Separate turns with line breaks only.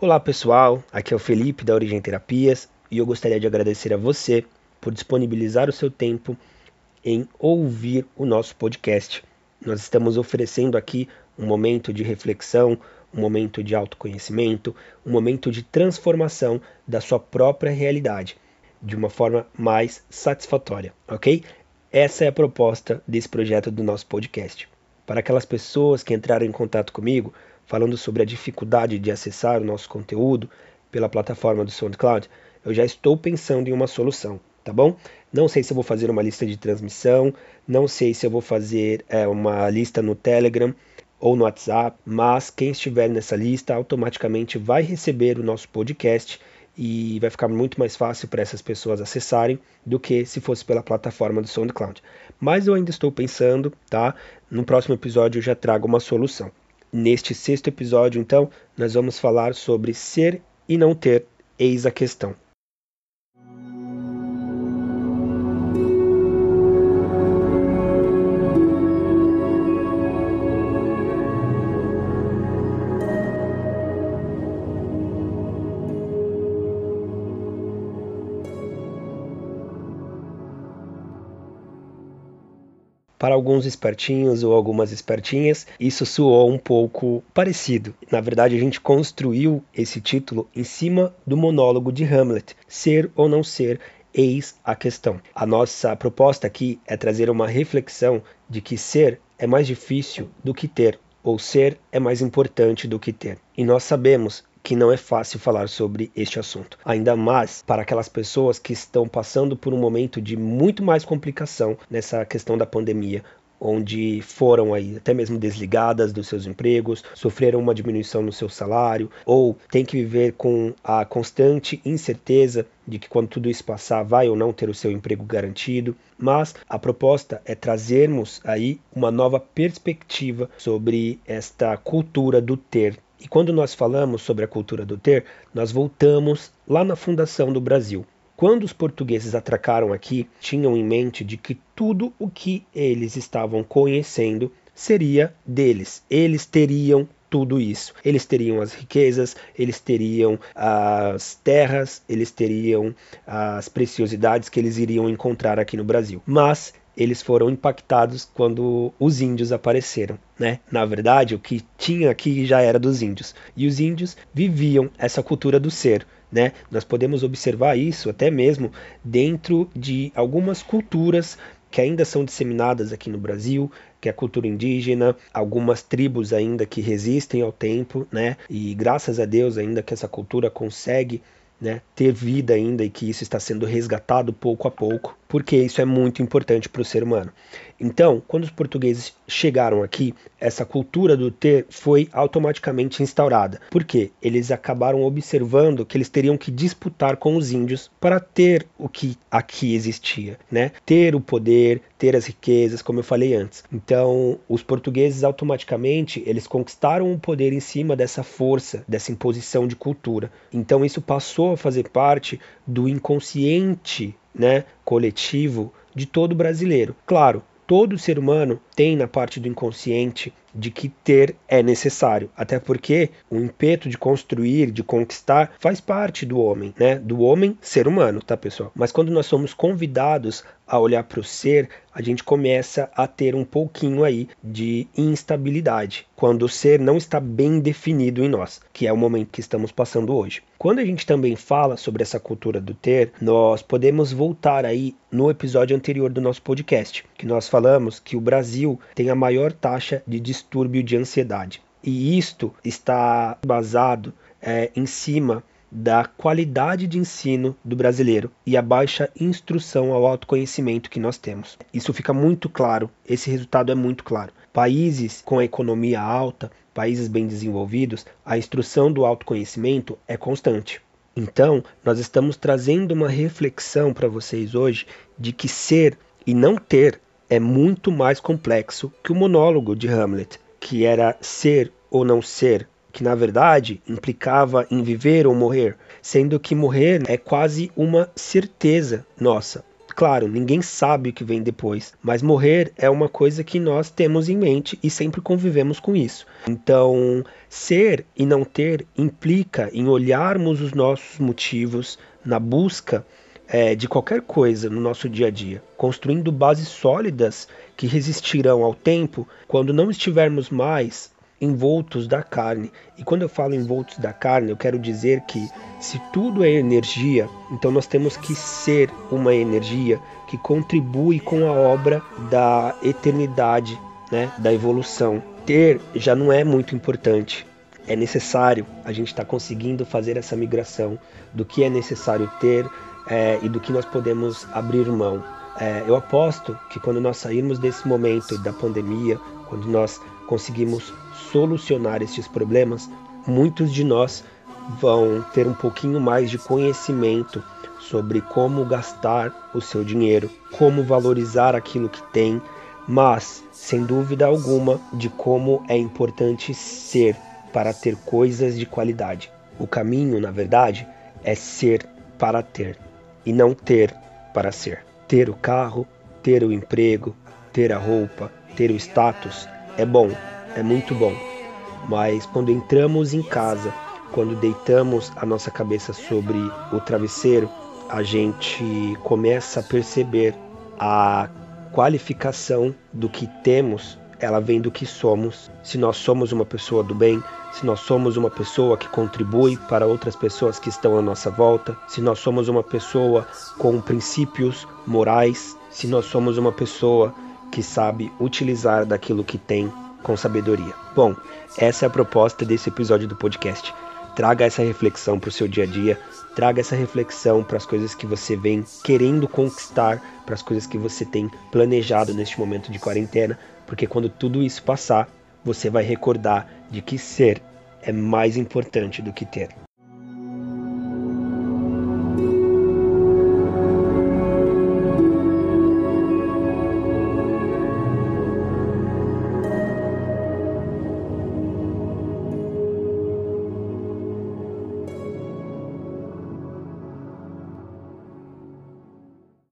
Olá pessoal, aqui é o Felipe da Origem Terapias e eu gostaria de agradecer a você por disponibilizar o seu tempo em ouvir o nosso podcast. Nós estamos oferecendo aqui um momento de reflexão, um momento de autoconhecimento, um momento de transformação da sua própria realidade de uma forma mais satisfatória, ok? Essa é a proposta desse projeto do nosso podcast. Para aquelas pessoas que entraram em contato comigo falando sobre a dificuldade de acessar o nosso conteúdo pela plataforma do SoundCloud, eu já estou pensando em uma solução, tá bom? Não sei se eu vou fazer uma lista de transmissão, não sei se eu vou fazer é, uma lista no Telegram ou no WhatsApp, mas quem estiver nessa lista automaticamente vai receber o nosso podcast e vai ficar muito mais fácil para essas pessoas acessarem do que se fosse pela plataforma do SoundCloud. Mas eu ainda estou pensando, tá? No próximo episódio eu já trago uma solução. Neste sexto episódio, então, nós vamos falar sobre ser e não ter, eis a questão. Para alguns espertinhos ou algumas espertinhas, isso soou um pouco parecido. Na verdade, a gente construiu esse título em cima do monólogo de Hamlet, Ser ou Não Ser, Eis a questão. A nossa proposta aqui é trazer uma reflexão de que ser é mais difícil do que ter, ou ser é mais importante do que ter. E nós sabemos que não é fácil falar sobre este assunto. Ainda mais para aquelas pessoas que estão passando por um momento de muito mais complicação nessa questão da pandemia, onde foram aí até mesmo desligadas dos seus empregos, sofreram uma diminuição no seu salário, ou tem que viver com a constante incerteza de que quando tudo isso passar vai ou não ter o seu emprego garantido. Mas a proposta é trazermos aí uma nova perspectiva sobre esta cultura do ter e quando nós falamos sobre a cultura do ter, nós voltamos lá na fundação do Brasil. Quando os portugueses atracaram aqui, tinham em mente de que tudo o que eles estavam conhecendo seria deles. Eles teriam tudo isso. Eles teriam as riquezas, eles teriam as terras, eles teriam as preciosidades que eles iriam encontrar aqui no Brasil. Mas eles foram impactados quando os índios apareceram, né? Na verdade, o que tinha aqui já era dos índios. E os índios viviam essa cultura do ser, né? Nós podemos observar isso até mesmo dentro de algumas culturas que ainda são disseminadas aqui no Brasil, que é a cultura indígena, algumas tribos ainda que resistem ao tempo, né? E graças a Deus ainda que essa cultura consegue né, ter vida ainda e que isso está sendo resgatado pouco a pouco, porque isso é muito importante para o ser humano. Então, quando os portugueses chegaram aqui, essa cultura do ter foi automaticamente instaurada. porque Eles acabaram observando que eles teriam que disputar com os índios para ter o que aqui existia, né? Ter o poder, ter as riquezas, como eu falei antes. Então, os portugueses automaticamente eles conquistaram o poder em cima dessa força, dessa imposição de cultura. Então, isso passou a fazer parte do inconsciente, né, coletivo de todo brasileiro. Claro, todo ser humano tem na parte do inconsciente de que ter é necessário, até porque o impeto de construir, de conquistar, faz parte do homem, né? Do homem ser humano, tá, pessoal? Mas quando nós somos convidados a olhar para o ser, a gente começa a ter um pouquinho aí de instabilidade, quando o ser não está bem definido em nós, que é o momento que estamos passando hoje. Quando a gente também fala sobre essa cultura do ter, nós podemos voltar aí no episódio anterior do nosso podcast, que nós falamos que o Brasil tem a maior taxa de distúrbio de ansiedade. E isto está basado é, em cima da qualidade de ensino do brasileiro e a baixa instrução ao autoconhecimento que nós temos. Isso fica muito claro, esse resultado é muito claro. Países com a economia alta, países bem desenvolvidos, a instrução do autoconhecimento é constante. Então, nós estamos trazendo uma reflexão para vocês hoje de que ser e não ter é muito mais complexo que o monólogo de Hamlet, que era ser ou não ser, que na verdade implicava em viver ou morrer, sendo que morrer é quase uma certeza nossa. Claro, ninguém sabe o que vem depois, mas morrer é uma coisa que nós temos em mente e sempre convivemos com isso. Então, ser e não ter implica em olharmos os nossos motivos na busca é, de qualquer coisa no nosso dia a dia, construindo bases sólidas que resistirão ao tempo quando não estivermos mais envoltos da carne. E quando eu falo envoltos da carne, eu quero dizer que se tudo é energia, então nós temos que ser uma energia que contribui com a obra da eternidade, né, da evolução. Ter já não é muito importante. É necessário, a gente está conseguindo fazer essa migração do que é necessário ter é, e do que nós podemos abrir mão. É, eu aposto que quando nós sairmos desse momento da pandemia, quando nós conseguimos solucionar estes problemas, muitos de nós vão ter um pouquinho mais de conhecimento sobre como gastar o seu dinheiro, como valorizar aquilo que tem, mas sem dúvida alguma de como é importante ser para ter coisas de qualidade. O caminho, na verdade, é ser para ter e não ter para ser. Ter o carro, ter o emprego, ter a roupa, ter o status é bom, é muito bom. Mas quando entramos em casa, quando deitamos a nossa cabeça sobre o travesseiro, a gente começa a perceber a qualificação do que temos, ela vem do que somos. Se nós somos uma pessoa do bem, se nós somos uma pessoa que contribui para outras pessoas que estão à nossa volta, se nós somos uma pessoa com princípios morais, se nós somos uma pessoa que sabe utilizar daquilo que tem com sabedoria. Bom, essa é a proposta desse episódio do podcast. Traga essa reflexão para o seu dia a dia, traga essa reflexão para as coisas que você vem querendo conquistar, para as coisas que você tem planejado neste momento de quarentena, porque quando tudo isso passar, você vai recordar de que ser é mais importante do que ter.